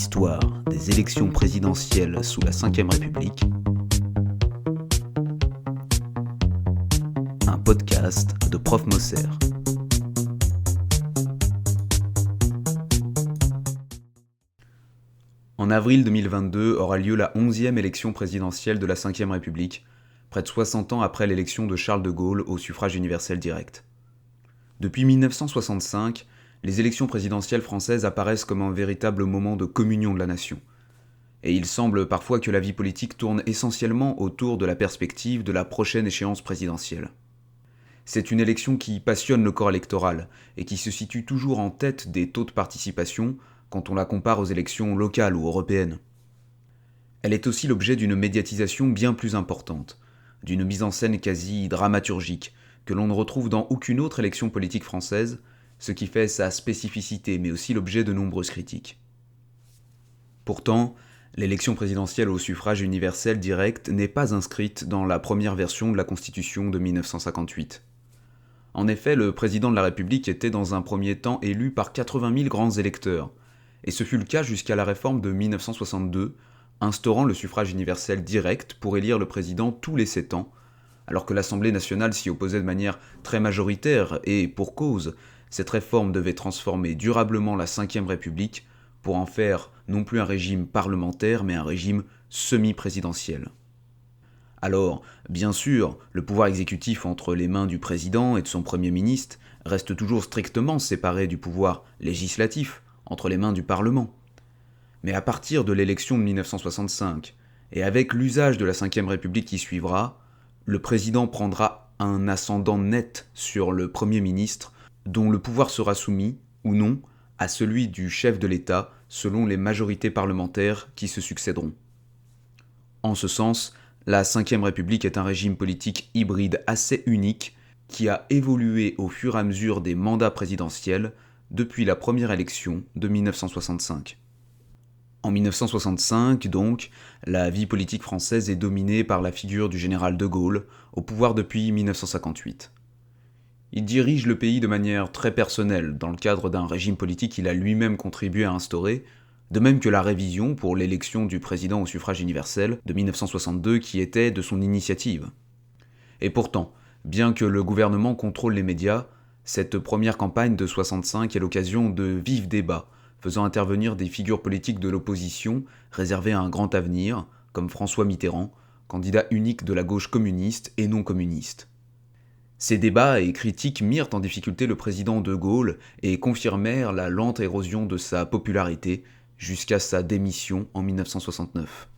L'histoire des élections présidentielles sous la Ve République. Un podcast de Prof Mosser. En avril 2022 aura lieu la 11e élection présidentielle de la Ve République, près de 60 ans après l'élection de Charles de Gaulle au suffrage universel direct. Depuis 1965, les élections présidentielles françaises apparaissent comme un véritable moment de communion de la nation. Et il semble parfois que la vie politique tourne essentiellement autour de la perspective de la prochaine échéance présidentielle. C'est une élection qui passionne le corps électoral et qui se situe toujours en tête des taux de participation quand on la compare aux élections locales ou européennes. Elle est aussi l'objet d'une médiatisation bien plus importante, d'une mise en scène quasi dramaturgique, que l'on ne retrouve dans aucune autre élection politique française, ce qui fait sa spécificité, mais aussi l'objet de nombreuses critiques. Pourtant, l'élection présidentielle au suffrage universel direct n'est pas inscrite dans la première version de la Constitution de 1958. En effet, le président de la République était dans un premier temps élu par 80 000 grands électeurs, et ce fut le cas jusqu'à la réforme de 1962, instaurant le suffrage universel direct pour élire le président tous les sept ans, alors que l'Assemblée nationale s'y opposait de manière très majoritaire, et pour cause, cette réforme devait transformer durablement la Ve République pour en faire non plus un régime parlementaire, mais un régime semi-présidentiel. Alors, bien sûr, le pouvoir exécutif entre les mains du président et de son Premier ministre reste toujours strictement séparé du pouvoir législatif, entre les mains du Parlement. Mais à partir de l'élection de 1965, et avec l'usage de la Ve République qui suivra, le président prendra un ascendant net sur le Premier ministre dont le pouvoir sera soumis, ou non, à celui du chef de l'État selon les majorités parlementaires qui se succéderont. En ce sens, la Ve République est un régime politique hybride assez unique qui a évolué au fur et à mesure des mandats présidentiels depuis la première élection de 1965. En 1965, donc, la vie politique française est dominée par la figure du général de Gaulle, au pouvoir depuis 1958. Il dirige le pays de manière très personnelle, dans le cadre d'un régime politique qu'il a lui-même contribué à instaurer, de même que la révision pour l'élection du président au suffrage universel de 1962 qui était de son initiative. Et pourtant, bien que le gouvernement contrôle les médias, cette première campagne de 65 est l'occasion de vifs débats, faisant intervenir des figures politiques de l'opposition réservées à un grand avenir, comme François Mitterrand, candidat unique de la gauche communiste et non communiste. Ces débats et critiques mirent en difficulté le président de Gaulle et confirmèrent la lente érosion de sa popularité jusqu'à sa démission en 1969.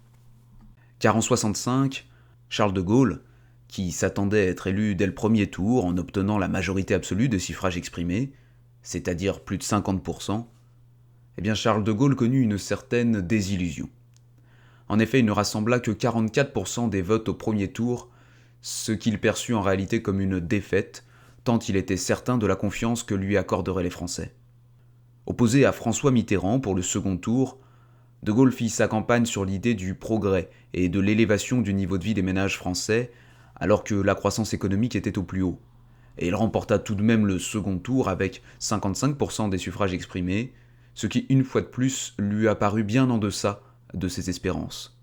Car en 65, Charles de Gaulle, qui s'attendait à être élu dès le premier tour en obtenant la majorité absolue de suffrages exprimés, c'est-à-dire plus de 50%, eh bien Charles de Gaulle connut une certaine désillusion. En effet, il ne rassembla que 44% des votes au premier tour ce qu'il perçut en réalité comme une défaite, tant il était certain de la confiance que lui accorderaient les Français. Opposé à François Mitterrand pour le second tour, De Gaulle fit sa campagne sur l'idée du progrès et de l'élévation du niveau de vie des ménages français, alors que la croissance économique était au plus haut. Et il remporta tout de même le second tour avec 55% des suffrages exprimés, ce qui une fois de plus lui apparut bien en deçà de ses espérances.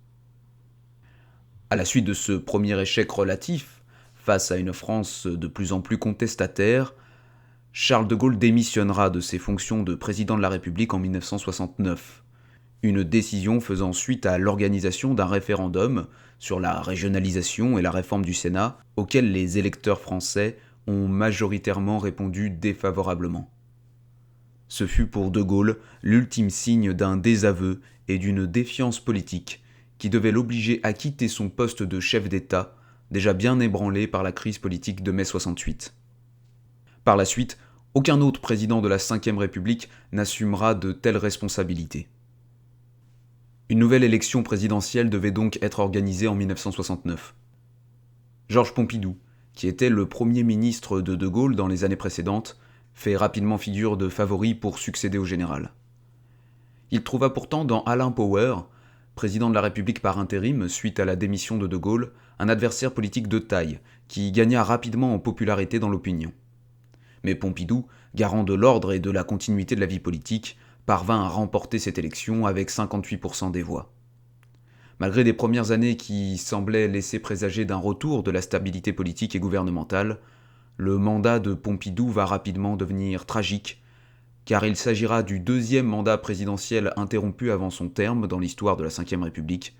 À la suite de ce premier échec relatif, face à une France de plus en plus contestataire, Charles de Gaulle démissionnera de ses fonctions de président de la République en 1969, une décision faisant suite à l'organisation d'un référendum sur la régionalisation et la réforme du Sénat, auquel les électeurs français ont majoritairement répondu défavorablement. Ce fut pour De Gaulle l'ultime signe d'un désaveu et d'une défiance politique qui devait l'obliger à quitter son poste de chef d'État, déjà bien ébranlé par la crise politique de mai 68. Par la suite, aucun autre président de la Ve République n'assumera de telles responsabilités. Une nouvelle élection présidentielle devait donc être organisée en 1969. Georges Pompidou, qui était le premier ministre de De Gaulle dans les années précédentes, fait rapidement figure de favori pour succéder au général. Il trouva pourtant dans Alain Power, président de la République par intérim suite à la démission de De Gaulle, un adversaire politique de taille, qui gagna rapidement en popularité dans l'opinion. Mais Pompidou, garant de l'ordre et de la continuité de la vie politique, parvint à remporter cette élection avec 58% des voix. Malgré des premières années qui semblaient laisser présager d'un retour de la stabilité politique et gouvernementale, le mandat de Pompidou va rapidement devenir tragique, car il s'agira du deuxième mandat présidentiel interrompu avant son terme dans l'histoire de la Ve République,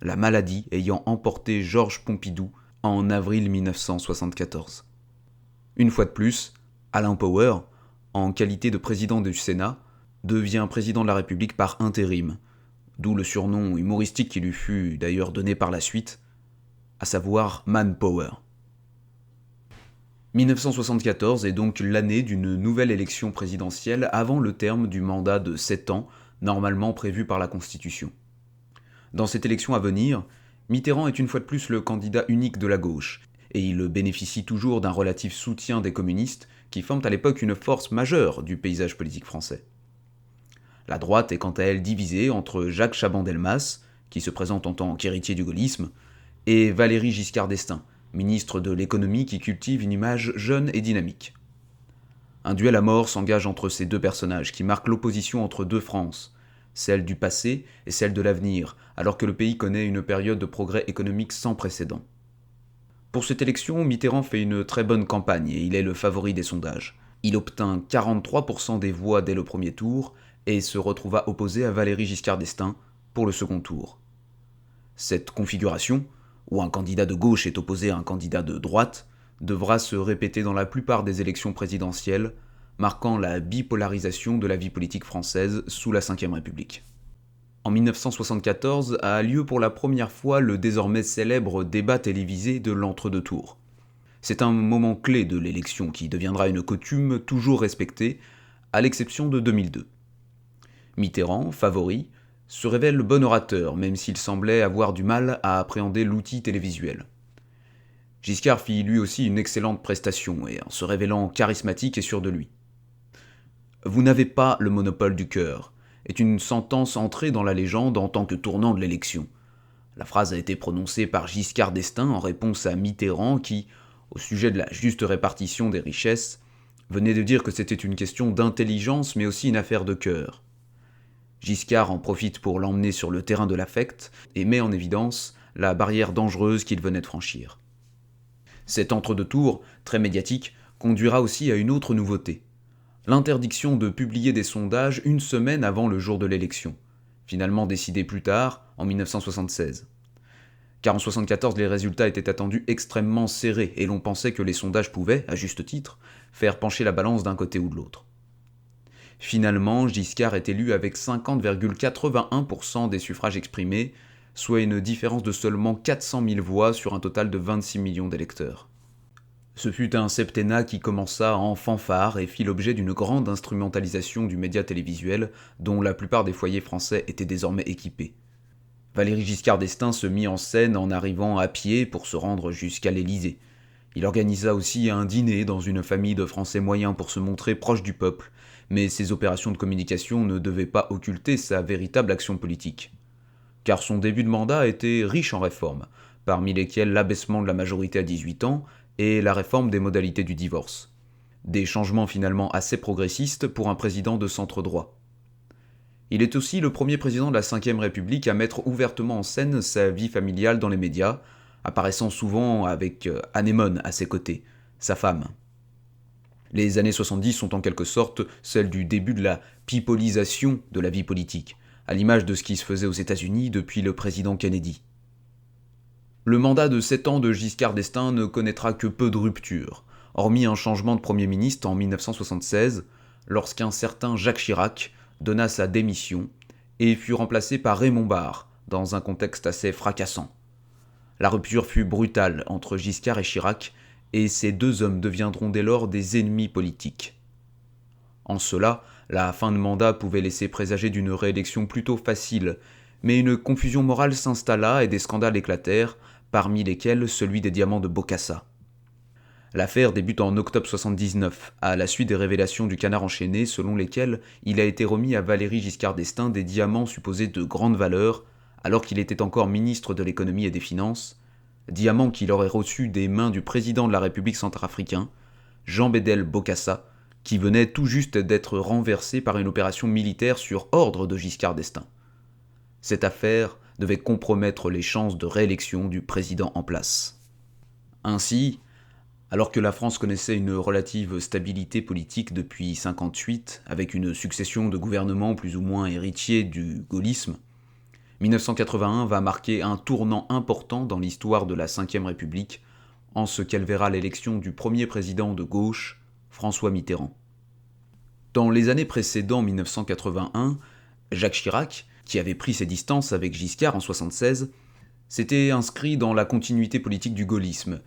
la maladie ayant emporté Georges Pompidou en avril 1974. Une fois de plus, Alain Power, en qualité de président du Sénat, devient président de la République par intérim, d'où le surnom humoristique qui lui fut d'ailleurs donné par la suite, à savoir Manpower. 1974 est donc l'année d'une nouvelle élection présidentielle avant le terme du mandat de 7 ans normalement prévu par la Constitution. Dans cette élection à venir, Mitterrand est une fois de plus le candidat unique de la gauche, et il bénéficie toujours d'un relatif soutien des communistes qui forment à l'époque une force majeure du paysage politique français. La droite est quant à elle divisée entre Jacques Chaban-Delmas, qui se présente en tant qu'héritier du gaullisme, et Valéry Giscard d'Estaing, ministre de l'économie qui cultive une image jeune et dynamique. Un duel à mort s'engage entre ces deux personnages qui marquent l'opposition entre deux France, celle du passé et celle de l'avenir, alors que le pays connaît une période de progrès économique sans précédent. Pour cette élection, Mitterrand fait une très bonne campagne et il est le favori des sondages. Il obtint 43% des voix dès le premier tour et se retrouva opposé à Valéry Giscard d'Estaing pour le second tour. Cette configuration, où un candidat de gauche est opposé à un candidat de droite, devra se répéter dans la plupart des élections présidentielles, marquant la bipolarisation de la vie politique française sous la Ve République. En 1974 a lieu pour la première fois le désormais célèbre débat télévisé de l'entre-deux tours. C'est un moment clé de l'élection qui deviendra une coutume toujours respectée, à l'exception de 2002. Mitterrand, favori, se révèle bon orateur, même s'il semblait avoir du mal à appréhender l'outil télévisuel. Giscard fit lui aussi une excellente prestation, et en se révélant charismatique et sûr de lui. Vous n'avez pas le monopole du cœur, est une sentence entrée dans la légende en tant que tournant de l'élection. La phrase a été prononcée par Giscard d'Estaing en réponse à Mitterrand qui, au sujet de la juste répartition des richesses, venait de dire que c'était une question d'intelligence mais aussi une affaire de cœur. Giscard en profite pour l'emmener sur le terrain de l'affect et met en évidence la barrière dangereuse qu'il venait de franchir. Cet entre-deux tours, très médiatique, conduira aussi à une autre nouveauté l'interdiction de publier des sondages une semaine avant le jour de l'élection, finalement décidée plus tard, en 1976. Car en 1974, les résultats étaient attendus extrêmement serrés et l'on pensait que les sondages pouvaient, à juste titre, faire pencher la balance d'un côté ou de l'autre. Finalement, Giscard est élu avec 50,81% des suffrages exprimés, soit une différence de seulement 400 000 voix sur un total de 26 millions d'électeurs. Ce fut un septennat qui commença en fanfare et fit l'objet d'une grande instrumentalisation du média télévisuel dont la plupart des foyers français étaient désormais équipés. Valéry Giscard d'Estaing se mit en scène en arrivant à pied pour se rendre jusqu'à l'Élysée. Il organisa aussi un dîner dans une famille de Français moyens pour se montrer proche du peuple, mais ces opérations de communication ne devaient pas occulter sa véritable action politique. Car son début de mandat était riche en réformes, parmi lesquelles l'abaissement de la majorité à 18 ans et la réforme des modalités du divorce. Des changements finalement assez progressistes pour un président de centre droit. Il est aussi le premier président de la Ve République à mettre ouvertement en scène sa vie familiale dans les médias, apparaissant souvent avec euh, Anémone à ses côtés, sa femme. Les années 70 sont en quelque sorte celles du début de la pipolisation de la vie politique, à l'image de ce qui se faisait aux États-Unis depuis le président Kennedy. Le mandat de 7 ans de Giscard d'Estaing ne connaîtra que peu de ruptures, hormis un changement de Premier ministre en 1976, lorsqu'un certain Jacques Chirac donna sa démission et fut remplacé par Raymond Barre, dans un contexte assez fracassant. La rupture fut brutale entre Giscard et Chirac, et ces deux hommes deviendront dès lors des ennemis politiques. En cela, la fin de mandat pouvait laisser présager d'une réélection plutôt facile, mais une confusion morale s'installa et des scandales éclatèrent, parmi lesquels celui des diamants de Bokassa. L'affaire débute en octobre 79, à la suite des révélations du canard enchaîné selon lesquelles il a été remis à Valéry Giscard d'Estaing des diamants supposés de grande valeur, alors qu'il était encore ministre de l'économie et des finances, diamants qu'il aurait reçus des mains du président de la République centrafricain, Jean Bédel Bokassa, qui venait tout juste d'être renversé par une opération militaire sur ordre de Giscard d'Estaing. Cette affaire devait compromettre les chances de réélection du président en place. Ainsi, alors que la France connaissait une relative stabilité politique depuis 1958, avec une succession de gouvernements plus ou moins héritiers du gaullisme, 1981 va marquer un tournant important dans l'histoire de la Ve République, en ce qu'elle verra l'élection du premier président de gauche, François Mitterrand. Dans les années précédant 1981, Jacques Chirac, qui avait pris ses distances avec Giscard en 1976, s'était inscrit dans la continuité politique du gaullisme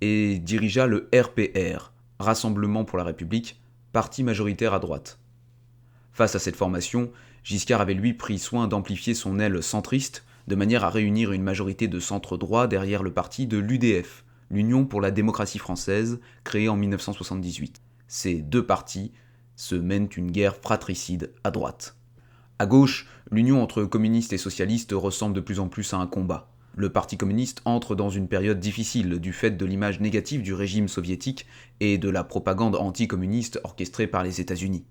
et dirigea le RPR, Rassemblement pour la République, parti majoritaire à droite. Face à cette formation, Giscard avait lui pris soin d'amplifier son aile centriste de manière à réunir une majorité de centre droit derrière le parti de l'UDF, l'Union pour la démocratie française, créée en 1978. Ces deux partis se mènent une guerre fratricide à droite. À gauche, l'union entre communistes et socialistes ressemble de plus en plus à un combat le Parti communiste entre dans une période difficile du fait de l'image négative du régime soviétique et de la propagande anticommuniste orchestrée par les États-Unis.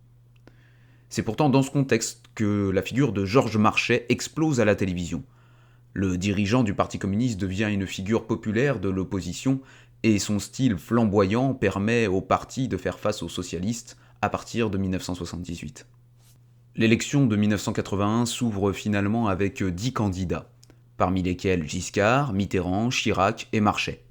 C'est pourtant dans ce contexte que la figure de Georges Marchais explose à la télévision. Le dirigeant du Parti communiste devient une figure populaire de l'opposition et son style flamboyant permet au parti de faire face aux socialistes à partir de 1978. L'élection de 1981 s'ouvre finalement avec dix candidats parmi lesquels Giscard, Mitterrand, Chirac et Marchais.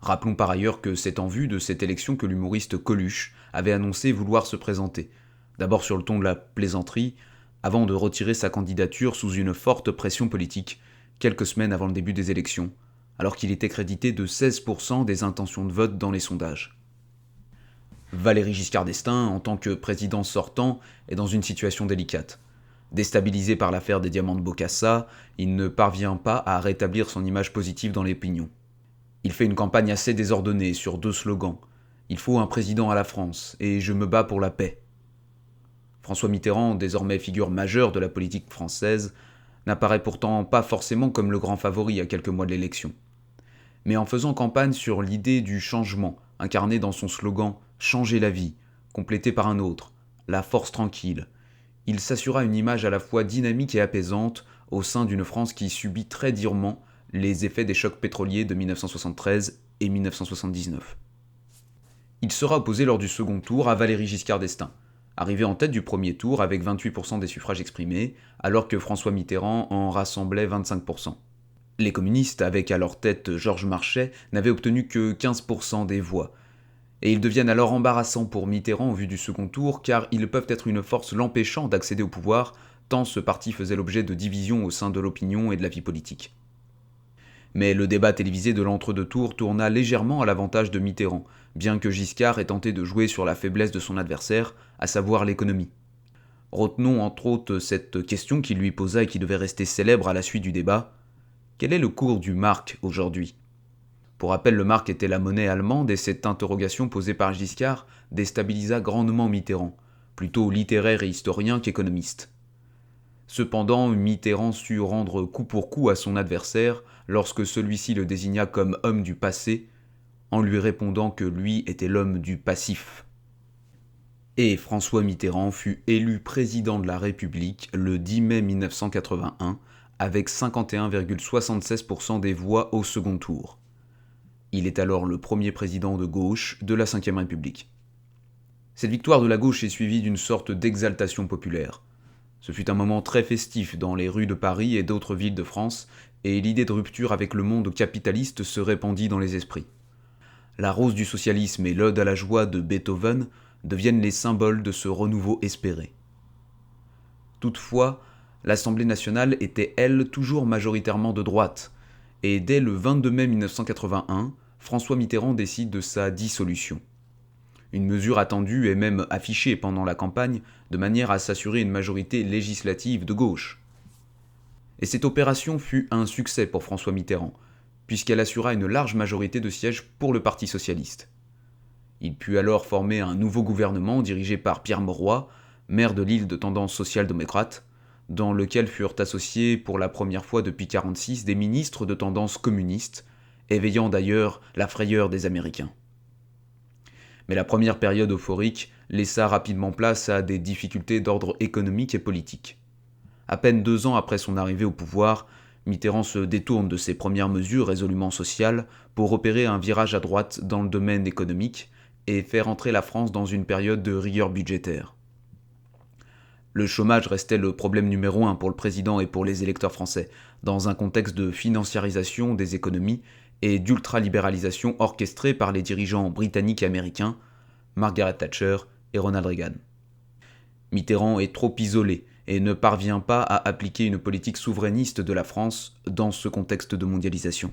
Rappelons par ailleurs que c'est en vue de cette élection que l'humoriste Coluche avait annoncé vouloir se présenter, d'abord sur le ton de la plaisanterie, avant de retirer sa candidature sous une forte pression politique, quelques semaines avant le début des élections, alors qu'il était crédité de 16% des intentions de vote dans les sondages. Valéry Giscard d'Estaing, en tant que président sortant, est dans une situation délicate. Déstabilisé par l'affaire des diamants de Bocassa, il ne parvient pas à rétablir son image positive dans l'opinion. Il fait une campagne assez désordonnée sur deux slogans. Il faut un président à la France et je me bats pour la paix. François Mitterrand, désormais figure majeure de la politique française, n'apparaît pourtant pas forcément comme le grand favori à quelques mois de l'élection. Mais en faisant campagne sur l'idée du changement, incarné dans son slogan Changer la vie, complété par un autre, La force tranquille, il s'assura une image à la fois dynamique et apaisante au sein d'une France qui subit très durement les effets des chocs pétroliers de 1973 et 1979. Il sera opposé lors du second tour à Valéry Giscard d'Estaing, arrivé en tête du premier tour avec 28% des suffrages exprimés, alors que François Mitterrand en rassemblait 25%. Les communistes, avec à leur tête Georges Marchais, n'avaient obtenu que 15% des voix, et ils deviennent alors embarrassants pour Mitterrand au vu du second tour, car ils peuvent être une force l'empêchant d'accéder au pouvoir, tant ce parti faisait l'objet de divisions au sein de l'opinion et de la vie politique. Mais le débat télévisé de l'entre-deux tours tourna légèrement à l'avantage de Mitterrand, bien que Giscard ait tenté de jouer sur la faiblesse de son adversaire, à savoir l'économie. Retenons entre autres cette question qu'il lui posa et qui devait rester célèbre à la suite du débat. Quel est le cours du marque aujourd'hui? Pour rappel, le marque était la monnaie allemande et cette interrogation posée par Giscard déstabilisa grandement Mitterrand, plutôt littéraire et historien qu'économiste. Cependant, Mitterrand sut rendre coup pour coup à son adversaire lorsque celui-ci le désigna comme homme du passé, en lui répondant que lui était l'homme du passif. Et François Mitterrand fut élu président de la République le 10 mai 1981 avec 51,76% des voix au second tour. Il est alors le premier président de gauche de la Ve République. Cette victoire de la gauche est suivie d'une sorte d'exaltation populaire. Ce fut un moment très festif dans les rues de Paris et d'autres villes de France, et l'idée de rupture avec le monde capitaliste se répandit dans les esprits. La rose du socialisme et l'ode à la joie de Beethoven deviennent les symboles de ce renouveau espéré. Toutefois, l'Assemblée nationale était, elle, toujours majoritairement de droite, et dès le 22 mai 1981, François Mitterrand décide de sa dissolution. Une mesure attendue et même affichée pendant la campagne de manière à s'assurer une majorité législative de gauche. Et cette opération fut un succès pour François Mitterrand, puisqu'elle assura une large majorité de sièges pour le Parti socialiste. Il put alors former un nouveau gouvernement dirigé par Pierre Mauroy, maire de l'île de tendance social-démocrate, dans lequel furent associés pour la première fois depuis 1946 des ministres de tendance communiste, éveillant d'ailleurs la frayeur des Américains. Mais la première période euphorique laissa rapidement place à des difficultés d'ordre économique et politique. À peine deux ans après son arrivée au pouvoir, Mitterrand se détourne de ses premières mesures résolument sociales pour opérer un virage à droite dans le domaine économique et faire entrer la France dans une période de rigueur budgétaire. Le chômage restait le problème numéro un pour le président et pour les électeurs français, dans un contexte de financiarisation des économies et d'ultralibéralisation orchestrée par les dirigeants britanniques et américains, Margaret Thatcher et Ronald Reagan. Mitterrand est trop isolé et ne parvient pas à appliquer une politique souverainiste de la France dans ce contexte de mondialisation.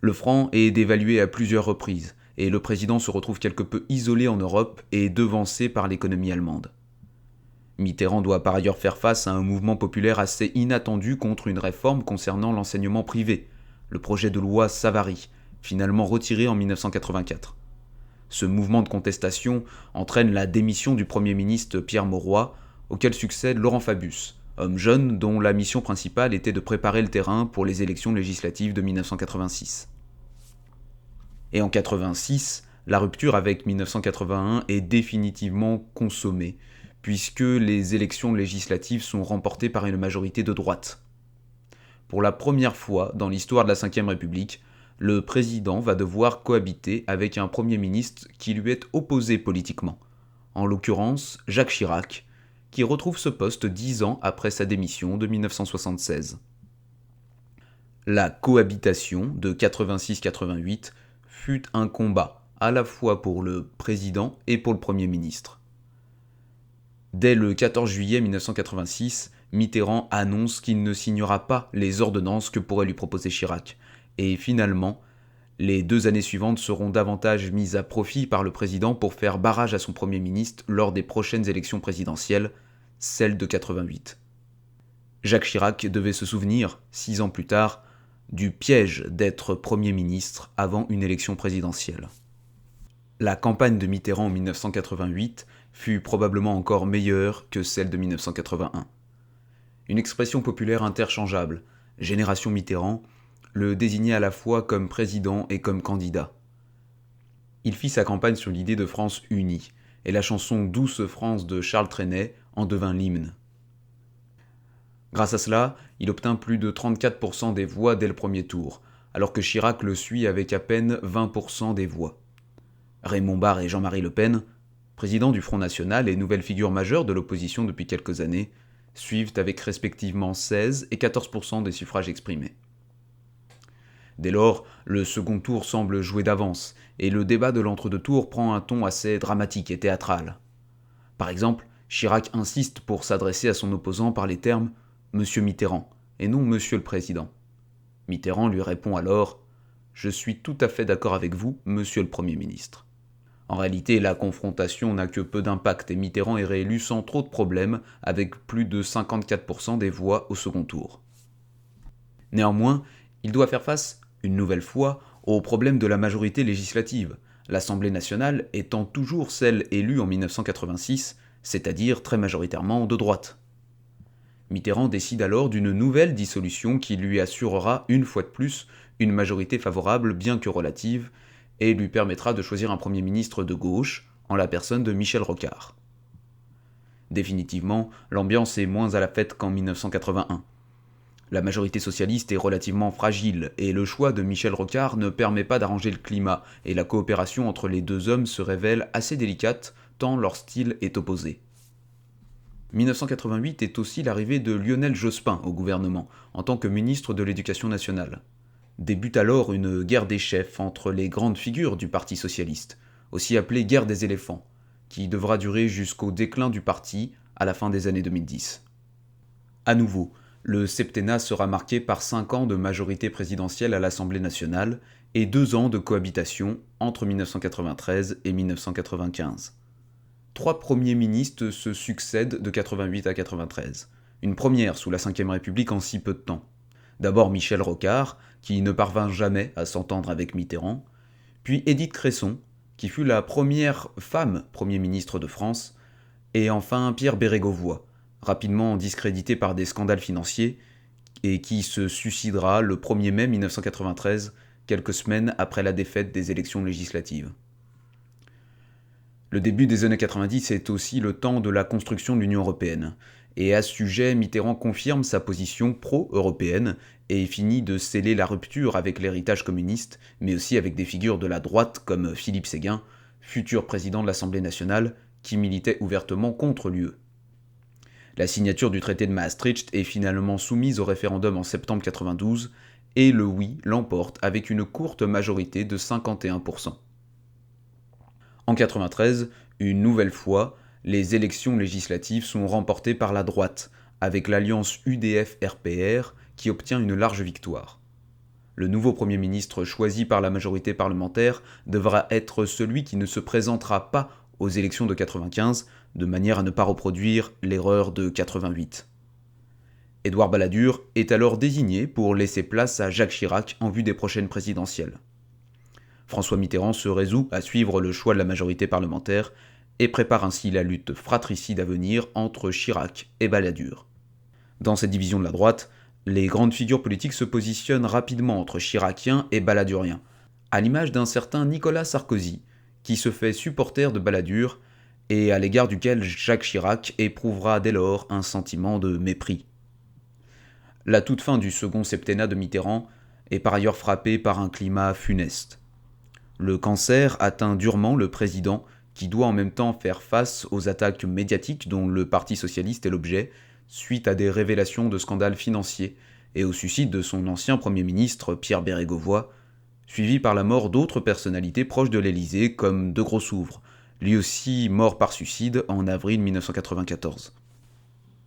Le franc est dévalué à plusieurs reprises, et le président se retrouve quelque peu isolé en Europe et devancé par l'économie allemande. Mitterrand doit par ailleurs faire face à un mouvement populaire assez inattendu contre une réforme concernant l'enseignement privé, le projet de loi Savary, finalement retiré en 1984. Ce mouvement de contestation entraîne la démission du Premier ministre Pierre Mauroy, auquel succède Laurent Fabius, homme jeune dont la mission principale était de préparer le terrain pour les élections législatives de 1986. Et en 1986, la rupture avec 1981 est définitivement consommée, puisque les élections législatives sont remportées par une majorité de droite. Pour la première fois dans l'histoire de la Ve République, le président va devoir cohabiter avec un Premier ministre qui lui est opposé politiquement, en l'occurrence Jacques Chirac, qui retrouve ce poste dix ans après sa démission de 1976. La cohabitation de 86-88 fut un combat à la fois pour le président et pour le Premier ministre. Dès le 14 juillet 1986, Mitterrand annonce qu'il ne signera pas les ordonnances que pourrait lui proposer Chirac, et finalement, les deux années suivantes seront davantage mises à profit par le président pour faire barrage à son Premier ministre lors des prochaines élections présidentielles, celles de 88. Jacques Chirac devait se souvenir, six ans plus tard, du piège d'être Premier ministre avant une élection présidentielle. La campagne de Mitterrand en 1988 fut probablement encore meilleure que celle de 1981. Une expression populaire interchangeable, Génération Mitterrand, le désignait à la fois comme président et comme candidat. Il fit sa campagne sur l'idée de France unie, et la chanson Douce France de Charles Trenet en devint l'hymne. Grâce à cela, il obtint plus de 34% des voix dès le premier tour, alors que Chirac le suit avec à peine 20% des voix. Raymond Barre et Jean-Marie Le Pen, présidents du Front National et nouvelles figures majeures de l'opposition depuis quelques années, suivent avec respectivement 16 et 14% des suffrages exprimés. Dès lors, le second tour semble jouer d'avance, et le débat de l'entre-deux tours prend un ton assez dramatique et théâtral. Par exemple, Chirac insiste pour s'adresser à son opposant par les termes Monsieur Mitterrand, et non Monsieur le Président. Mitterrand lui répond alors Je suis tout à fait d'accord avec vous, Monsieur le Premier ministre. En réalité, la confrontation n'a que peu d'impact et Mitterrand est réélu sans trop de problèmes, avec plus de 54% des voix au second tour. Néanmoins, il doit faire face une nouvelle fois, au problème de la majorité législative, l'Assemblée nationale étant toujours celle élue en 1986, c'est-à-dire très majoritairement de droite. Mitterrand décide alors d'une nouvelle dissolution qui lui assurera une fois de plus une majorité favorable bien que relative, et lui permettra de choisir un Premier ministre de gauche, en la personne de Michel Rocard. Définitivement, l'ambiance est moins à la fête qu'en 1981. La majorité socialiste est relativement fragile et le choix de Michel Rocard ne permet pas d'arranger le climat et la coopération entre les deux hommes se révèle assez délicate tant leur style est opposé. 1988 est aussi l'arrivée de Lionel Jospin au gouvernement en tant que ministre de l'Éducation nationale. Débute alors une guerre des chefs entre les grandes figures du Parti socialiste, aussi appelée guerre des éléphants, qui devra durer jusqu'au déclin du parti à la fin des années 2010. À nouveau, le septennat sera marqué par cinq ans de majorité présidentielle à l'Assemblée nationale et deux ans de cohabitation entre 1993 et 1995. Trois premiers ministres se succèdent de 88 à 93, une première sous la Ve République en si peu de temps. D'abord Michel Rocard, qui ne parvint jamais à s'entendre avec Mitterrand, puis Édith Cresson, qui fut la première femme Premier ministre de France, et enfin Pierre Bérégovoy, rapidement discrédité par des scandales financiers, et qui se suicidera le 1er mai 1993, quelques semaines après la défaite des élections législatives. Le début des années 90 est aussi le temps de la construction de l'Union européenne. Et à ce sujet, Mitterrand confirme sa position pro-européenne et finit de sceller la rupture avec l'héritage communiste, mais aussi avec des figures de la droite comme Philippe Séguin, futur président de l'Assemblée nationale, qui militait ouvertement contre l'UE. La signature du traité de Maastricht est finalement soumise au référendum en septembre 92 et le oui l'emporte avec une courte majorité de 51%. En 93, une nouvelle fois, les élections législatives sont remportées par la droite, avec l'alliance UDF-RPR qui obtient une large victoire. Le nouveau Premier ministre choisi par la majorité parlementaire devra être celui qui ne se présentera pas aux élections de 95, de manière à ne pas reproduire l'erreur de 88. Édouard Balladur est alors désigné pour laisser place à Jacques Chirac en vue des prochaines présidentielles. François Mitterrand se résout à suivre le choix de la majorité parlementaire et prépare ainsi la lutte fratricide à venir entre Chirac et Balladur. Dans cette division de la droite, les grandes figures politiques se positionnent rapidement entre chiraciens et balladuriens, à l'image d'un certain Nicolas Sarkozy, qui se fait supporter de Balladur et à l'égard duquel Jacques Chirac éprouvera dès lors un sentiment de mépris. La toute fin du second septennat de Mitterrand est par ailleurs frappée par un climat funeste. Le cancer atteint durement le président qui doit en même temps faire face aux attaques médiatiques dont le Parti socialiste est l'objet suite à des révélations de scandales financiers et au suicide de son ancien Premier ministre Pierre Bérégovoy, suivi par la mort d'autres personnalités proches de l'Élysée comme De Gros-Souvre, lui aussi mort par suicide en avril 1994.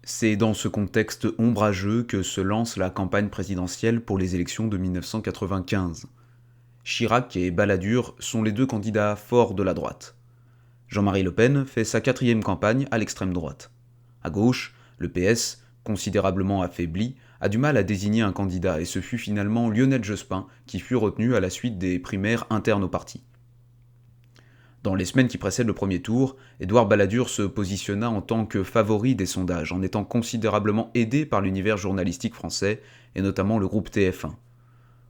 C'est dans ce contexte ombrageux que se lance la campagne présidentielle pour les élections de 1995. Chirac et Balladur sont les deux candidats forts de la droite. Jean-Marie Le Pen fait sa quatrième campagne à l'extrême droite. À gauche, le PS, considérablement affaibli, a du mal à désigner un candidat et ce fut finalement Lionel Jospin qui fut retenu à la suite des primaires internes au parti. Dans les semaines qui précèdent le premier tour, Édouard Balladur se positionna en tant que favori des sondages, en étant considérablement aidé par l'univers journalistique français, et notamment le groupe TF1.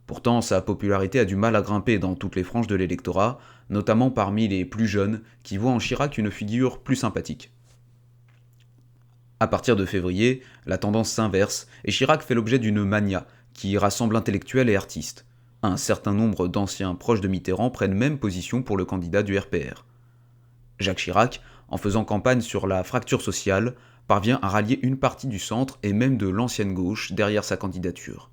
Pourtant, sa popularité a du mal à grimper dans toutes les franges de l'électorat, notamment parmi les plus jeunes, qui voient en Chirac une figure plus sympathique. À partir de février, la tendance s'inverse et Chirac fait l'objet d'une mania qui rassemble intellectuels et artistes. Un certain nombre d'anciens proches de Mitterrand prennent même position pour le candidat du RPR. Jacques Chirac, en faisant campagne sur la fracture sociale, parvient à rallier une partie du centre et même de l'ancienne gauche derrière sa candidature.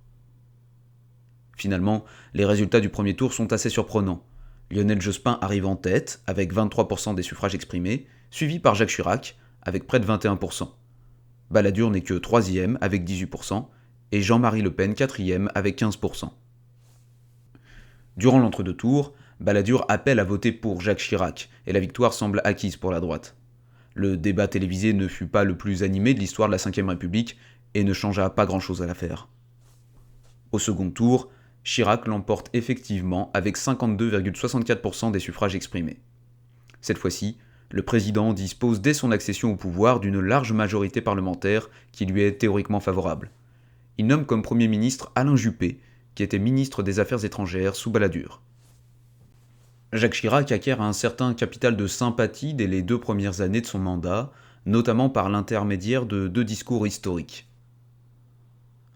Finalement, les résultats du premier tour sont assez surprenants. Lionel Jospin arrive en tête, avec 23% des suffrages exprimés, suivi par Jacques Chirac, avec près de 21%. Balladur n'est que troisième avec 18%, et Jean-Marie Le Pen quatrième avec 15%. Durant l'entre-deux tours, Balladur appelle à voter pour Jacques Chirac, et la victoire semble acquise pour la droite. Le débat télévisé ne fut pas le plus animé de l'histoire de la Ve République et ne changea pas grand-chose à l'affaire. Au second tour, Chirac l'emporte effectivement avec 52,64% des suffrages exprimés. Cette fois-ci, le président dispose dès son accession au pouvoir d'une large majorité parlementaire qui lui est théoriquement favorable. Il nomme comme Premier ministre Alain Juppé, qui était ministre des Affaires étrangères sous Balladur. Jacques Chirac acquiert un certain capital de sympathie dès les deux premières années de son mandat, notamment par l'intermédiaire de deux discours historiques.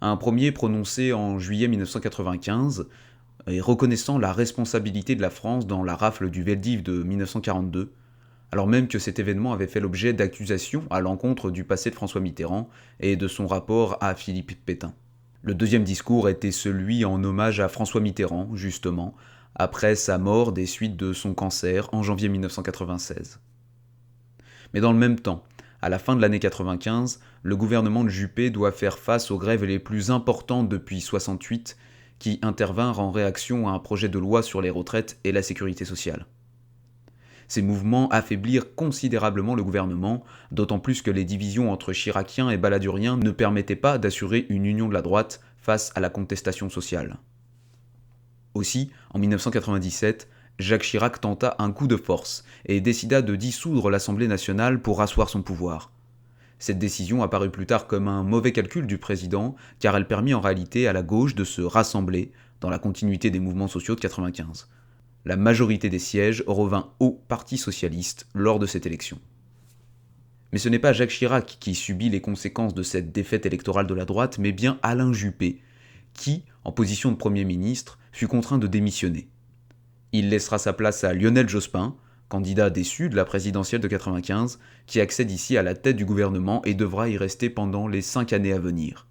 Un premier prononcé en juillet 1995, et reconnaissant la responsabilité de la France dans la rafle du Veldiv de 1942, alors même que cet événement avait fait l'objet d'accusations à l'encontre du passé de François Mitterrand et de son rapport à Philippe Pétain. Le deuxième discours était celui en hommage à François Mitterrand, justement, après sa mort des suites de son cancer en janvier 1996. Mais dans le même temps, à la fin de l'année 95, le gouvernement de Juppé doit faire face aux grèves les plus importantes depuis 68 qui intervinrent en réaction à un projet de loi sur les retraites et la sécurité sociale. Ces mouvements affaiblirent considérablement le gouvernement, d'autant plus que les divisions entre chiraciens et balladuriens ne permettaient pas d'assurer une union de la droite face à la contestation sociale. Aussi, en 1997, Jacques Chirac tenta un coup de force et décida de dissoudre l'Assemblée nationale pour asseoir son pouvoir. Cette décision apparut plus tard comme un mauvais calcul du président, car elle permit en réalité à la gauche de se rassembler dans la continuité des mouvements sociaux de 1995. la majorité des sièges revint au Parti socialiste lors de cette élection. Mais ce n'est pas Jacques Chirac qui subit les conséquences de cette défaite électorale de la droite, mais bien Alain Juppé, qui, en position de Premier ministre, fut contraint de démissionner. Il laissera sa place à Lionel Jospin, candidat déçu de la présidentielle de 95, qui accède ici à la tête du gouvernement et devra y rester pendant les cinq années à venir.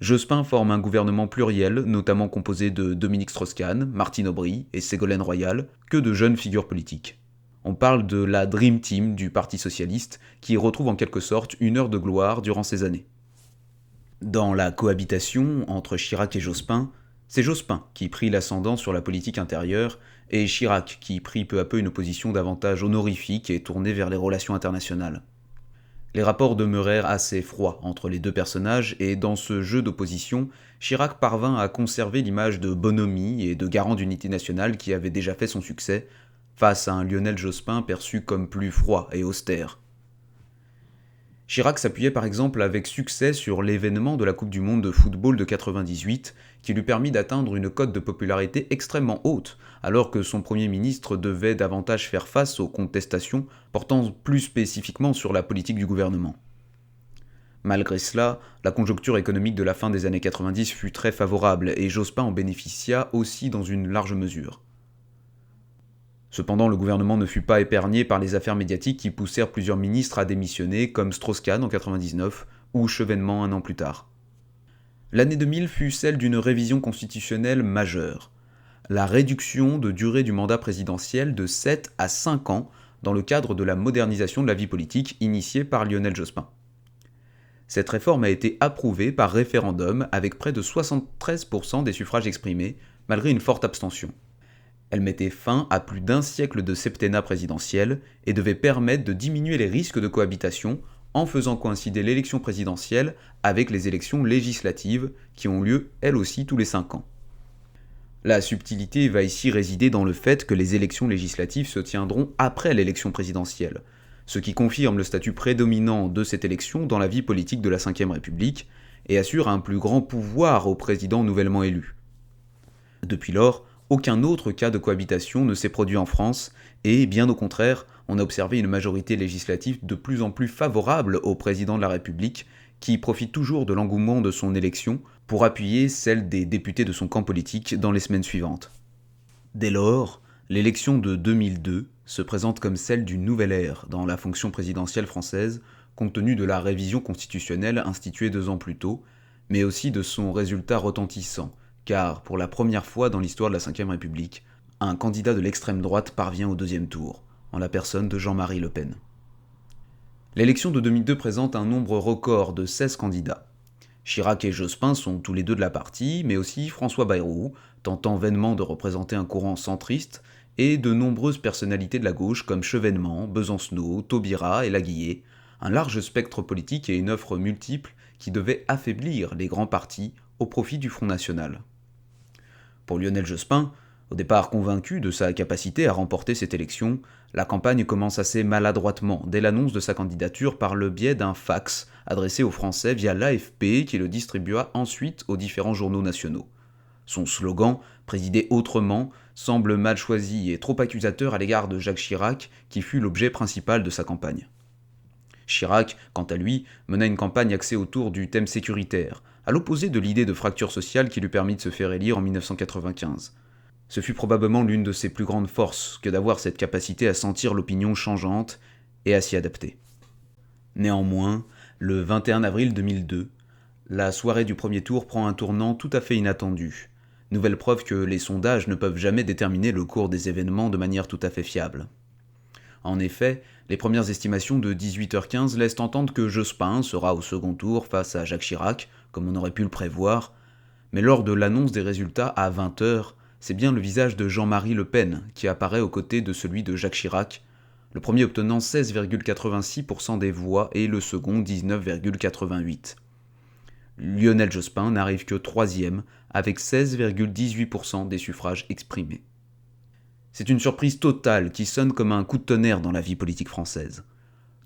Jospin forme un gouvernement pluriel, notamment composé de Dominique Strauss-Kahn, Martine Aubry et Ségolène Royal, que de jeunes figures politiques. On parle de la Dream Team du Parti socialiste, qui retrouve en quelque sorte une heure de gloire durant ces années. Dans la cohabitation entre Chirac et Jospin, c'est Jospin qui prit l'ascendant sur la politique intérieure et Chirac qui prit peu à peu une position davantage honorifique et tournée vers les relations internationales. Les rapports demeurèrent assez froids entre les deux personnages et dans ce jeu d'opposition, Chirac parvint à conserver l'image de bonhomie et de garant d'unité nationale qui avait déjà fait son succès face à un Lionel Jospin perçu comme plus froid et austère. Chirac s'appuyait par exemple avec succès sur l'événement de la Coupe du Monde de football de 98, qui lui permit d'atteindre une cote de popularité extrêmement haute, alors que son Premier ministre devait davantage faire face aux contestations portant plus spécifiquement sur la politique du gouvernement. Malgré cela, la conjoncture économique de la fin des années 90 fut très favorable et Jospin en bénéficia aussi dans une large mesure. Cependant, le gouvernement ne fut pas épargné par les affaires médiatiques qui poussèrent plusieurs ministres à démissionner, comme Strauss-Kahn en 99 ou Chevènement un an plus tard. L'année 2000 fut celle d'une révision constitutionnelle majeure. La réduction de durée du mandat présidentiel de 7 à 5 ans dans le cadre de la modernisation de la vie politique initiée par Lionel Jospin. Cette réforme a été approuvée par référendum avec près de 73% des suffrages exprimés, malgré une forte abstention. Elle mettait fin à plus d'un siècle de septennat présidentiel et devait permettre de diminuer les risques de cohabitation en faisant coïncider l'élection présidentielle avec les élections législatives qui ont lieu elles aussi tous les cinq ans. La subtilité va ici résider dans le fait que les élections législatives se tiendront après l'élection présidentielle, ce qui confirme le statut prédominant de cette élection dans la vie politique de la Ve République et assure un plus grand pouvoir au président nouvellement élu. Depuis lors, aucun autre cas de cohabitation ne s'est produit en France, et bien au contraire, on a observé une majorité législative de plus en plus favorable au président de la République, qui profite toujours de l'engouement de son élection pour appuyer celle des députés de son camp politique dans les semaines suivantes. Dès lors, l'élection de 2002 se présente comme celle d'une nouvelle ère dans la fonction présidentielle française, compte tenu de la révision constitutionnelle instituée deux ans plus tôt, mais aussi de son résultat retentissant, car pour la première fois dans l'histoire de la Ve République, un candidat de l'extrême droite parvient au deuxième tour, en la personne de Jean-Marie Le Pen. L'élection de 2002 présente un nombre record de 16 candidats. Chirac et Jospin sont tous les deux de la partie, mais aussi François Bayrou, tentant vainement de représenter un courant centriste, et de nombreuses personnalités de la gauche comme Chevènement, Besancenot, Taubira et Laguillet, un large spectre politique et une offre multiple qui devait affaiblir les grands partis au profit du Front National. Pour Lionel Jospin, au départ convaincu de sa capacité à remporter cette élection, la campagne commence assez maladroitement dès l'annonce de sa candidature par le biais d'un fax adressé aux Français via l'AFP qui le distribua ensuite aux différents journaux nationaux. Son slogan, présider autrement, semble mal choisi et trop accusateur à l'égard de Jacques Chirac, qui fut l'objet principal de sa campagne. Chirac, quant à lui, mena une campagne axée autour du thème sécuritaire, à l'opposé de l'idée de fracture sociale qui lui permit de se faire élire en 1995. Ce fut probablement l'une de ses plus grandes forces que d'avoir cette capacité à sentir l'opinion changeante et à s'y adapter. Néanmoins, le 21 avril 2002, la soirée du premier tour prend un tournant tout à fait inattendu, nouvelle preuve que les sondages ne peuvent jamais déterminer le cours des événements de manière tout à fait fiable. En effet, les premières estimations de 18h15 laissent entendre que Jospin sera au second tour face à Jacques Chirac, comme on aurait pu le prévoir, mais lors de l'annonce des résultats à 20h, c'est bien le visage de Jean-Marie Le Pen qui apparaît aux côtés de celui de Jacques Chirac, le premier obtenant 16,86% des voix et le second 19,88%. Lionel Jospin n'arrive que troisième avec 16,18% des suffrages exprimés. C'est une surprise totale qui sonne comme un coup de tonnerre dans la vie politique française.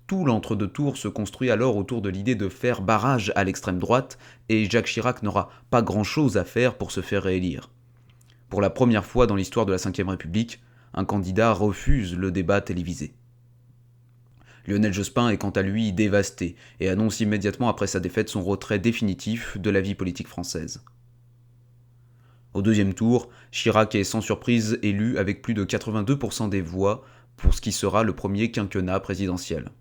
Tout l'entre-deux tours se construit alors autour de l'idée de faire barrage à l'extrême droite, et Jacques Chirac n'aura pas grand-chose à faire pour se faire réélire. Pour la première fois dans l'histoire de la Ve République, un candidat refuse le débat télévisé. Lionel Jospin est quant à lui dévasté et annonce immédiatement après sa défaite son retrait définitif de la vie politique française. Au deuxième tour, Chirac est sans surprise élu avec plus de 82% des voix pour ce qui sera le premier quinquennat présidentiel.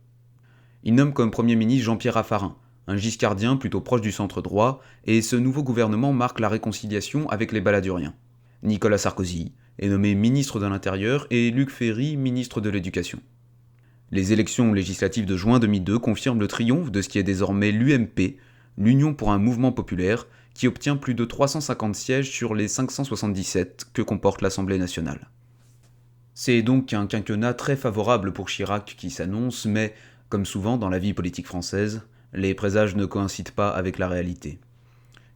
Il nomme comme Premier ministre Jean-Pierre Raffarin, un giscardien plutôt proche du centre droit, et ce nouveau gouvernement marque la réconciliation avec les baladuriens. Nicolas Sarkozy est nommé ministre de l'Intérieur et Luc Ferry ministre de l'Éducation. Les élections législatives de juin 2002 confirment le triomphe de ce qui est désormais l'UMP, l'Union pour un mouvement populaire, qui obtient plus de 350 sièges sur les 577 que comporte l'Assemblée nationale. C'est donc un quinquennat très favorable pour Chirac qui s'annonce, mais, comme souvent dans la vie politique française, les présages ne coïncident pas avec la réalité.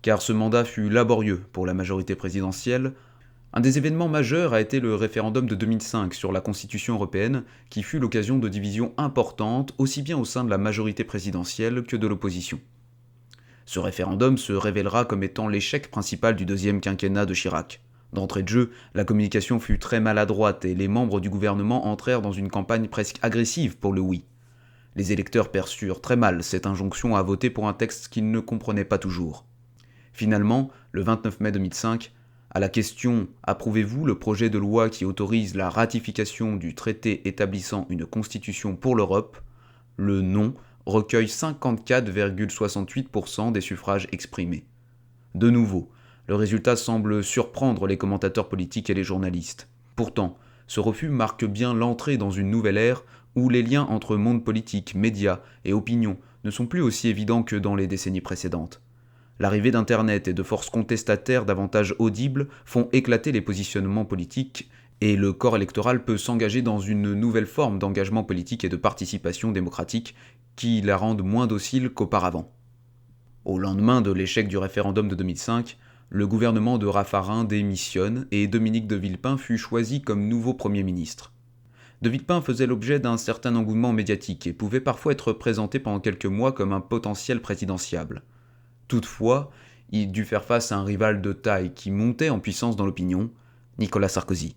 Car ce mandat fut laborieux pour la majorité présidentielle. Un des événements majeurs a été le référendum de 2005 sur la Constitution européenne, qui fut l'occasion de divisions importantes aussi bien au sein de la majorité présidentielle que de l'opposition. Ce référendum se révélera comme étant l'échec principal du deuxième quinquennat de Chirac. D'entrée de jeu, la communication fut très maladroite et les membres du gouvernement entrèrent dans une campagne presque agressive pour le oui. Les électeurs perçurent très mal cette injonction à voter pour un texte qu'ils ne comprenaient pas toujours. Finalement, le 29 mai 2005, à la question Approuvez-vous le projet de loi qui autorise la ratification du traité établissant une constitution pour l'Europe? Le non recueille 54,68% des suffrages exprimés. De nouveau, le résultat semble surprendre les commentateurs politiques et les journalistes. Pourtant, ce refus marque bien l'entrée dans une nouvelle ère où les liens entre monde politique, médias et opinion ne sont plus aussi évidents que dans les décennies précédentes. L'arrivée d'Internet et de forces contestataires davantage audibles font éclater les positionnements politiques et le corps électoral peut s'engager dans une nouvelle forme d'engagement politique et de participation démocratique qui la rendent moins docile qu'auparavant. Au lendemain de l'échec du référendum de 2005, le gouvernement de Raffarin démissionne et Dominique de Villepin fut choisi comme nouveau Premier ministre. De Villepin faisait l'objet d'un certain engouement médiatique et pouvait parfois être présenté pendant quelques mois comme un potentiel présidentiable. Toutefois, il dut faire face à un rival de taille qui montait en puissance dans l'opinion, Nicolas Sarkozy.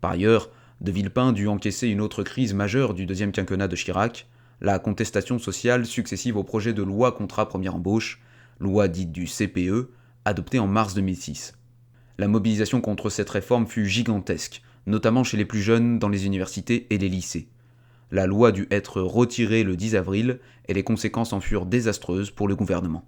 Par ailleurs, De Villepin dut encaisser une autre crise majeure du deuxième quinquennat de Chirac, la contestation sociale successive au projet de loi contrat première embauche, loi dite du CPE, adoptée en mars 2006. La mobilisation contre cette réforme fut gigantesque, notamment chez les plus jeunes dans les universités et les lycées. La loi dut être retirée le 10 avril et les conséquences en furent désastreuses pour le gouvernement.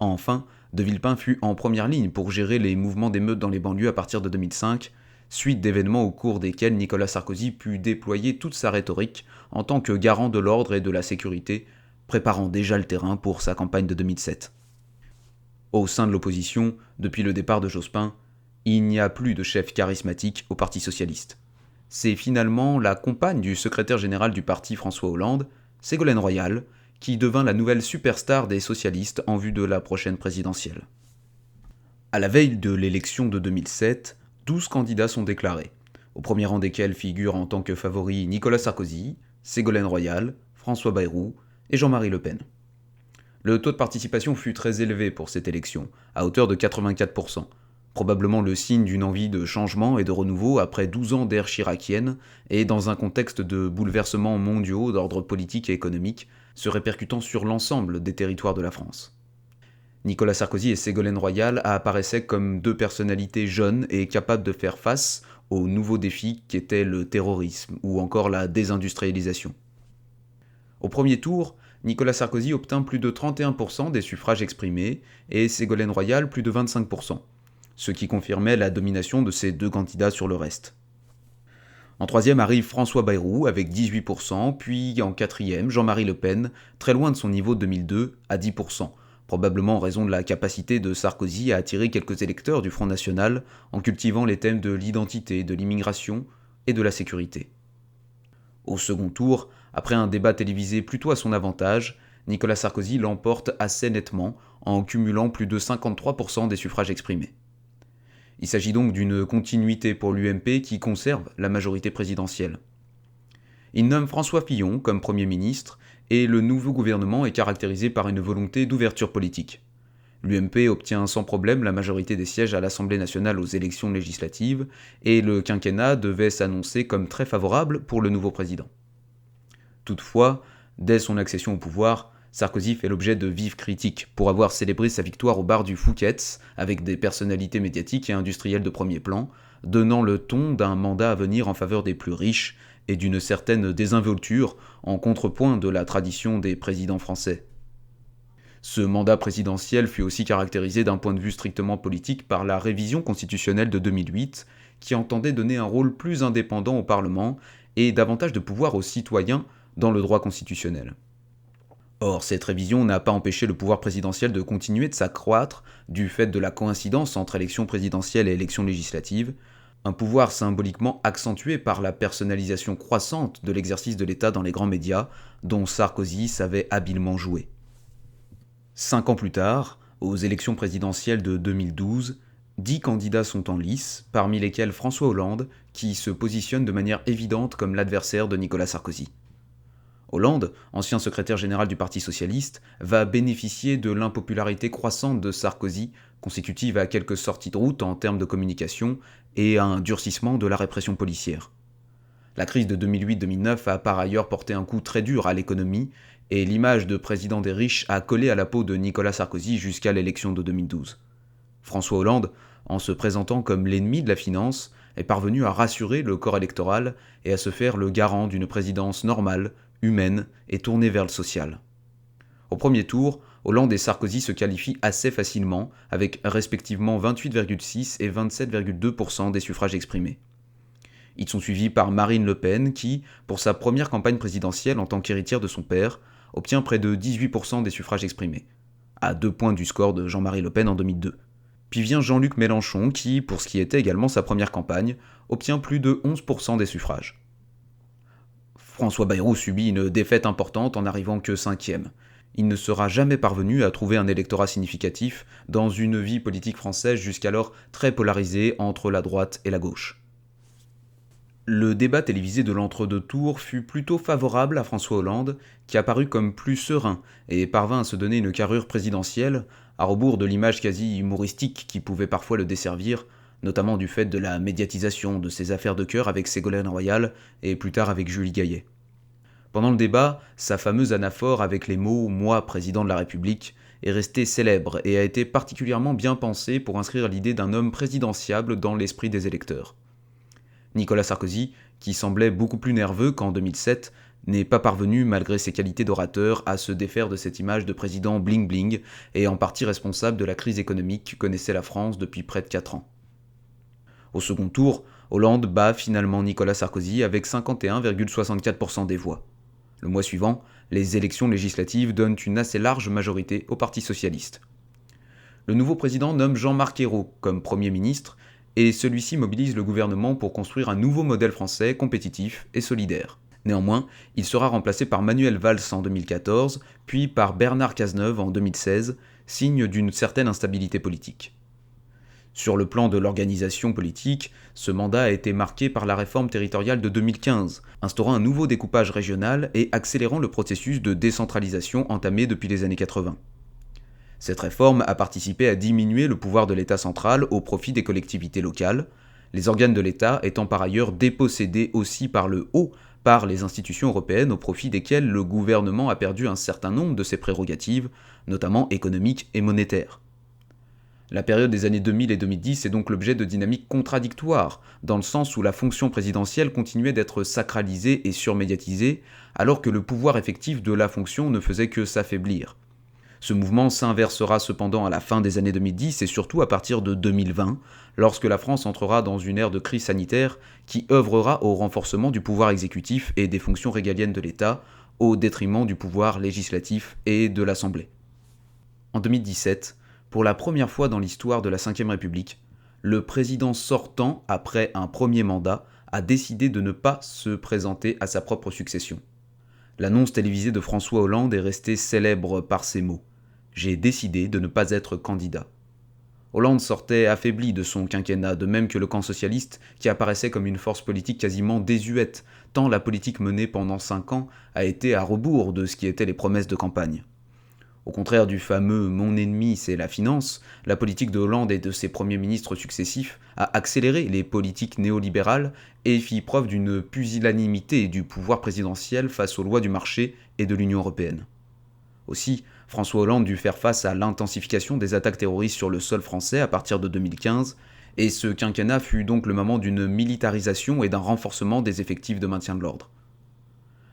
Enfin, De Villepin fut en première ligne pour gérer les mouvements d'émeutes dans les banlieues à partir de 2005, suite d'événements au cours desquels Nicolas Sarkozy put déployer toute sa rhétorique en tant que garant de l'ordre et de la sécurité, préparant déjà le terrain pour sa campagne de 2007. Au sein de l'opposition, depuis le départ de Jospin, il n'y a plus de chef charismatique au Parti socialiste. C'est finalement la compagne du secrétaire général du parti François Hollande, Ségolène Royal, qui devint la nouvelle superstar des socialistes en vue de la prochaine présidentielle. À la veille de l'élection de 2007, 12 candidats sont déclarés, au premier rang desquels figurent en tant que favoris Nicolas Sarkozy, Ségolène Royal, François Bayrou et Jean-Marie Le Pen. Le taux de participation fut très élevé pour cette élection, à hauteur de 84%, probablement le signe d'une envie de changement et de renouveau après 12 ans d'ère chiracienne et dans un contexte de bouleversements mondiaux d'ordre politique et économique se répercutant sur l'ensemble des territoires de la France. Nicolas Sarkozy et Ségolène Royal apparaissaient comme deux personnalités jeunes et capables de faire face aux nouveaux défis qu'étaient le terrorisme ou encore la désindustrialisation. Au premier tour, Nicolas Sarkozy obtint plus de 31% des suffrages exprimés et Ségolène Royal plus de 25%, ce qui confirmait la domination de ces deux candidats sur le reste. En troisième arrive François Bayrou avec 18%, puis en quatrième Jean-Marie Le Pen, très loin de son niveau de 2002 à 10%, probablement en raison de la capacité de Sarkozy à attirer quelques électeurs du Front National en cultivant les thèmes de l'identité, de l'immigration et de la sécurité. Au second tour, après un débat télévisé plutôt à son avantage, Nicolas Sarkozy l'emporte assez nettement en cumulant plus de 53% des suffrages exprimés. Il s'agit donc d'une continuité pour l'UMP qui conserve la majorité présidentielle. Il nomme François Fillon comme Premier ministre et le nouveau gouvernement est caractérisé par une volonté d'ouverture politique. L'UMP obtient sans problème la majorité des sièges à l'Assemblée nationale aux élections législatives, et le quinquennat devait s'annoncer comme très favorable pour le nouveau président. Toutefois, dès son accession au pouvoir, Sarkozy fait l'objet de vives critiques pour avoir célébré sa victoire au bar du Fouquet's avec des personnalités médiatiques et industrielles de premier plan, donnant le ton d'un mandat à venir en faveur des plus riches et d'une certaine désinvolture en contrepoint de la tradition des présidents français. Ce mandat présidentiel fut aussi caractérisé d'un point de vue strictement politique par la révision constitutionnelle de 2008, qui entendait donner un rôle plus indépendant au Parlement et davantage de pouvoir aux citoyens dans le droit constitutionnel. Or, cette révision n'a pas empêché le pouvoir présidentiel de continuer de s'accroître du fait de la coïncidence entre élections présidentielles et élections législatives, un pouvoir symboliquement accentué par la personnalisation croissante de l'exercice de l'État dans les grands médias, dont Sarkozy savait habilement jouer. Cinq ans plus tard, aux élections présidentielles de 2012, dix candidats sont en lice, parmi lesquels François Hollande, qui se positionne de manière évidente comme l'adversaire de Nicolas Sarkozy. Hollande, ancien secrétaire général du Parti socialiste, va bénéficier de l'impopularité croissante de Sarkozy, consécutive à quelques sorties de route en termes de communication et à un durcissement de la répression policière. La crise de 2008-2009 a par ailleurs porté un coup très dur à l'économie, et l'image de président des riches a collé à la peau de Nicolas Sarkozy jusqu'à l'élection de 2012. François Hollande, en se présentant comme l'ennemi de la finance, est parvenu à rassurer le corps électoral et à se faire le garant d'une présidence normale, humaine et tournée vers le social. Au premier tour, Hollande et Sarkozy se qualifient assez facilement, avec respectivement 28,6 et 27,2% des suffrages exprimés. Ils sont suivis par Marine Le Pen qui, pour sa première campagne présidentielle en tant qu'héritière de son père, obtient près de 18% des suffrages exprimés, à deux points du score de Jean-Marie Le Pen en 2002. Puis vient Jean-Luc Mélenchon qui, pour ce qui était également sa première campagne, obtient plus de 11% des suffrages. François Bayrou subit une défaite importante en n'arrivant que cinquième. Il ne sera jamais parvenu à trouver un électorat significatif dans une vie politique française jusqu'alors très polarisée entre la droite et la gauche. Le débat télévisé de l'entre-deux tours fut plutôt favorable à François Hollande, qui apparut comme plus serein et parvint à se donner une carrure présidentielle, à rebours de l'image quasi humoristique qui pouvait parfois le desservir, notamment du fait de la médiatisation de ses affaires de cœur avec Ségolène Royal et plus tard avec Julie Gaillet. Pendant le débat, sa fameuse anaphore avec les mots Moi, président de la République est restée célèbre et a été particulièrement bien pensée pour inscrire l'idée d'un homme présidentiable dans l'esprit des électeurs. Nicolas Sarkozy, qui semblait beaucoup plus nerveux qu'en 2007, n'est pas parvenu, malgré ses qualités d'orateur, à se défaire de cette image de président bling-bling et en partie responsable de la crise économique que connaissait la France depuis près de 4 ans. Au second tour, Hollande bat finalement Nicolas Sarkozy avec 51,64% des voix. Le mois suivant, les élections législatives donnent une assez large majorité au Parti socialiste. Le nouveau président nomme Jean-Marc Ayrault comme Premier ministre et celui-ci mobilise le gouvernement pour construire un nouveau modèle français compétitif et solidaire. Néanmoins, il sera remplacé par Manuel Valls en 2014, puis par Bernard Cazeneuve en 2016, signe d'une certaine instabilité politique. Sur le plan de l'organisation politique, ce mandat a été marqué par la réforme territoriale de 2015, instaurant un nouveau découpage régional et accélérant le processus de décentralisation entamé depuis les années 80. Cette réforme a participé à diminuer le pouvoir de l'État central au profit des collectivités locales, les organes de l'État étant par ailleurs dépossédés aussi par le haut par les institutions européennes au profit desquelles le gouvernement a perdu un certain nombre de ses prérogatives, notamment économiques et monétaires. La période des années 2000 et 2010 est donc l'objet de dynamiques contradictoires, dans le sens où la fonction présidentielle continuait d'être sacralisée et surmédiatisée, alors que le pouvoir effectif de la fonction ne faisait que s'affaiblir. Ce mouvement s'inversera cependant à la fin des années 2010 et surtout à partir de 2020, lorsque la France entrera dans une ère de crise sanitaire qui œuvrera au renforcement du pouvoir exécutif et des fonctions régaliennes de l'État, au détriment du pouvoir législatif et de l'Assemblée. En 2017, pour la première fois dans l'histoire de la Ve République, le président sortant, après un premier mandat, a décidé de ne pas se présenter à sa propre succession. L'annonce télévisée de François Hollande est restée célèbre par ces mots. J'ai décidé de ne pas être candidat. Hollande sortait affaibli de son quinquennat, de même que le camp socialiste, qui apparaissait comme une force politique quasiment désuète, tant la politique menée pendant cinq ans a été à rebours de ce qui étaient les promesses de campagne. Au contraire du fameux mon ennemi c'est la finance, la politique de Hollande et de ses premiers ministres successifs a accéléré les politiques néolibérales et fit preuve d'une pusillanimité du pouvoir présidentiel face aux lois du marché et de l'Union européenne. Aussi, François Hollande dut faire face à l'intensification des attaques terroristes sur le sol français à partir de 2015, et ce quinquennat fut donc le moment d'une militarisation et d'un renforcement des effectifs de maintien de l'ordre.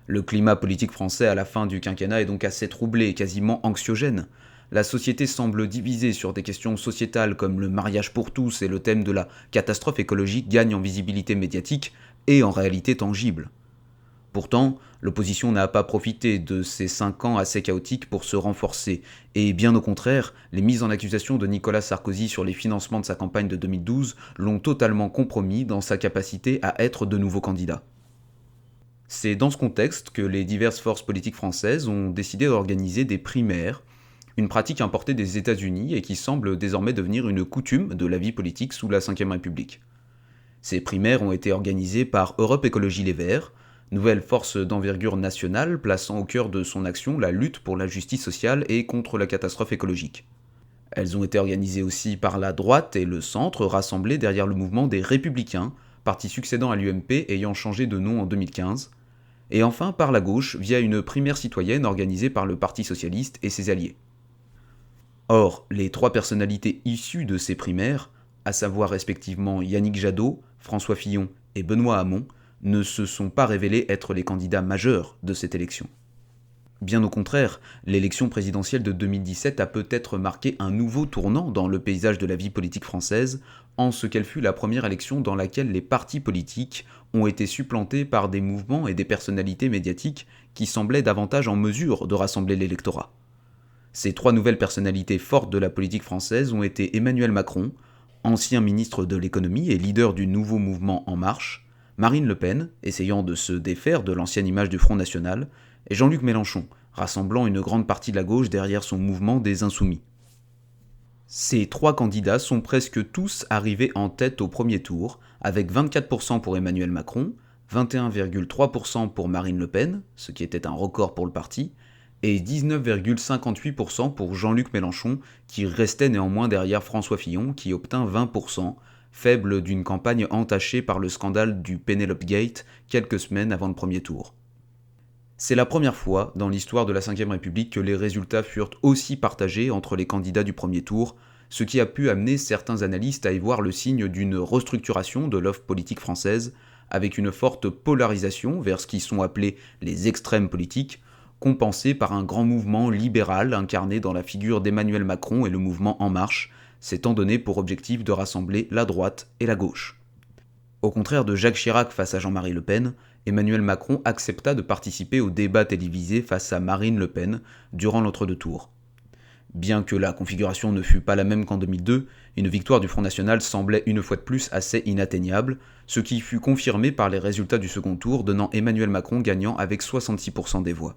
Le climat politique français à la fin du quinquennat est donc assez troublé, quasiment anxiogène. La société semble divisée sur des questions sociétales comme le mariage pour tous et le thème de la catastrophe écologique gagne en visibilité médiatique et en réalité tangible. Pourtant, l'opposition n'a pas profité de ces cinq ans assez chaotiques pour se renforcer, et bien au contraire, les mises en accusation de Nicolas Sarkozy sur les financements de sa campagne de 2012 l'ont totalement compromis dans sa capacité à être de nouveau candidat. C'est dans ce contexte que les diverses forces politiques françaises ont décidé d'organiser des primaires, une pratique importée des États-Unis et qui semble désormais devenir une coutume de la vie politique sous la Ve République. Ces primaires ont été organisées par Europe Écologie Les Verts, nouvelle force d'envergure nationale plaçant au cœur de son action la lutte pour la justice sociale et contre la catastrophe écologique. Elles ont été organisées aussi par la droite et le centre rassemblés derrière le mouvement des Républicains, parti succédant à l'UMP ayant changé de nom en 2015, et enfin par la gauche via une primaire citoyenne organisée par le Parti socialiste et ses alliés. Or, les trois personnalités issues de ces primaires, à savoir respectivement Yannick Jadot, François Fillon et Benoît Hamon, ne se sont pas révélés être les candidats majeurs de cette élection. Bien au contraire, l'élection présidentielle de 2017 a peut-être marqué un nouveau tournant dans le paysage de la vie politique française, en ce qu'elle fut la première élection dans laquelle les partis politiques ont été supplantés par des mouvements et des personnalités médiatiques qui semblaient davantage en mesure de rassembler l'électorat. Ces trois nouvelles personnalités fortes de la politique française ont été Emmanuel Macron, ancien ministre de l'économie et leader du nouveau mouvement En Marche, Marine Le Pen, essayant de se défaire de l'ancienne image du Front National, et Jean-Luc Mélenchon, rassemblant une grande partie de la gauche derrière son mouvement des Insoumis. Ces trois candidats sont presque tous arrivés en tête au premier tour, avec 24% pour Emmanuel Macron, 21,3% pour Marine Le Pen, ce qui était un record pour le parti, et 19,58% pour Jean-Luc Mélenchon, qui restait néanmoins derrière François Fillon, qui obtint 20%, faible d'une campagne entachée par le scandale du Penelope Gate quelques semaines avant le premier tour. C'est la première fois dans l'histoire de la Ve République que les résultats furent aussi partagés entre les candidats du premier tour, ce qui a pu amener certains analystes à y voir le signe d'une restructuration de l'offre politique française, avec une forte polarisation vers ce qui sont appelés les extrêmes politiques, compensée par un grand mouvement libéral incarné dans la figure d'Emmanuel Macron et le mouvement En Marche, s'étant donné pour objectif de rassembler la droite et la gauche. Au contraire de Jacques Chirac face à Jean-Marie Le Pen, Emmanuel Macron accepta de participer au débat télévisé face à Marine Le Pen durant l'entre-deux tours. Bien que la configuration ne fût pas la même qu'en 2002, une victoire du Front National semblait une fois de plus assez inatteignable, ce qui fut confirmé par les résultats du second tour donnant Emmanuel Macron gagnant avec 66% des voix.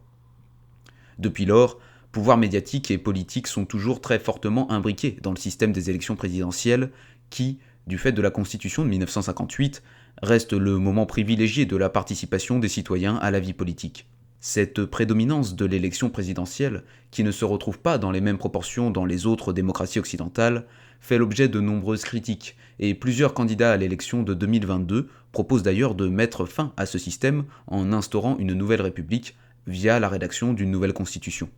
Depuis lors, pouvoir médiatique et politique sont toujours très fortement imbriqués dans le système des élections présidentielles qui, du fait de la Constitution de 1958, reste le moment privilégié de la participation des citoyens à la vie politique. Cette prédominance de l'élection présidentielle, qui ne se retrouve pas dans les mêmes proportions dans les autres démocraties occidentales, fait l'objet de nombreuses critiques, et plusieurs candidats à l'élection de 2022 proposent d'ailleurs de mettre fin à ce système en instaurant une nouvelle république via la rédaction d'une nouvelle constitution.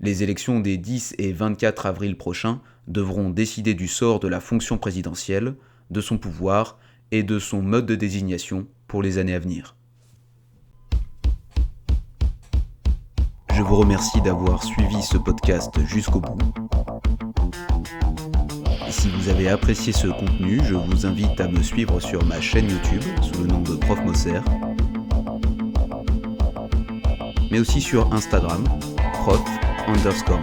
Les élections des 10 et 24 avril prochains devront décider du sort de la fonction présidentielle, de son pouvoir et de son mode de désignation pour les années à venir. Je vous remercie d'avoir suivi ce podcast jusqu'au bout. Si vous avez apprécié ce contenu, je vous invite à me suivre sur ma chaîne YouTube sous le nom de Prof Mosser, mais aussi sur Instagram, prof underscore.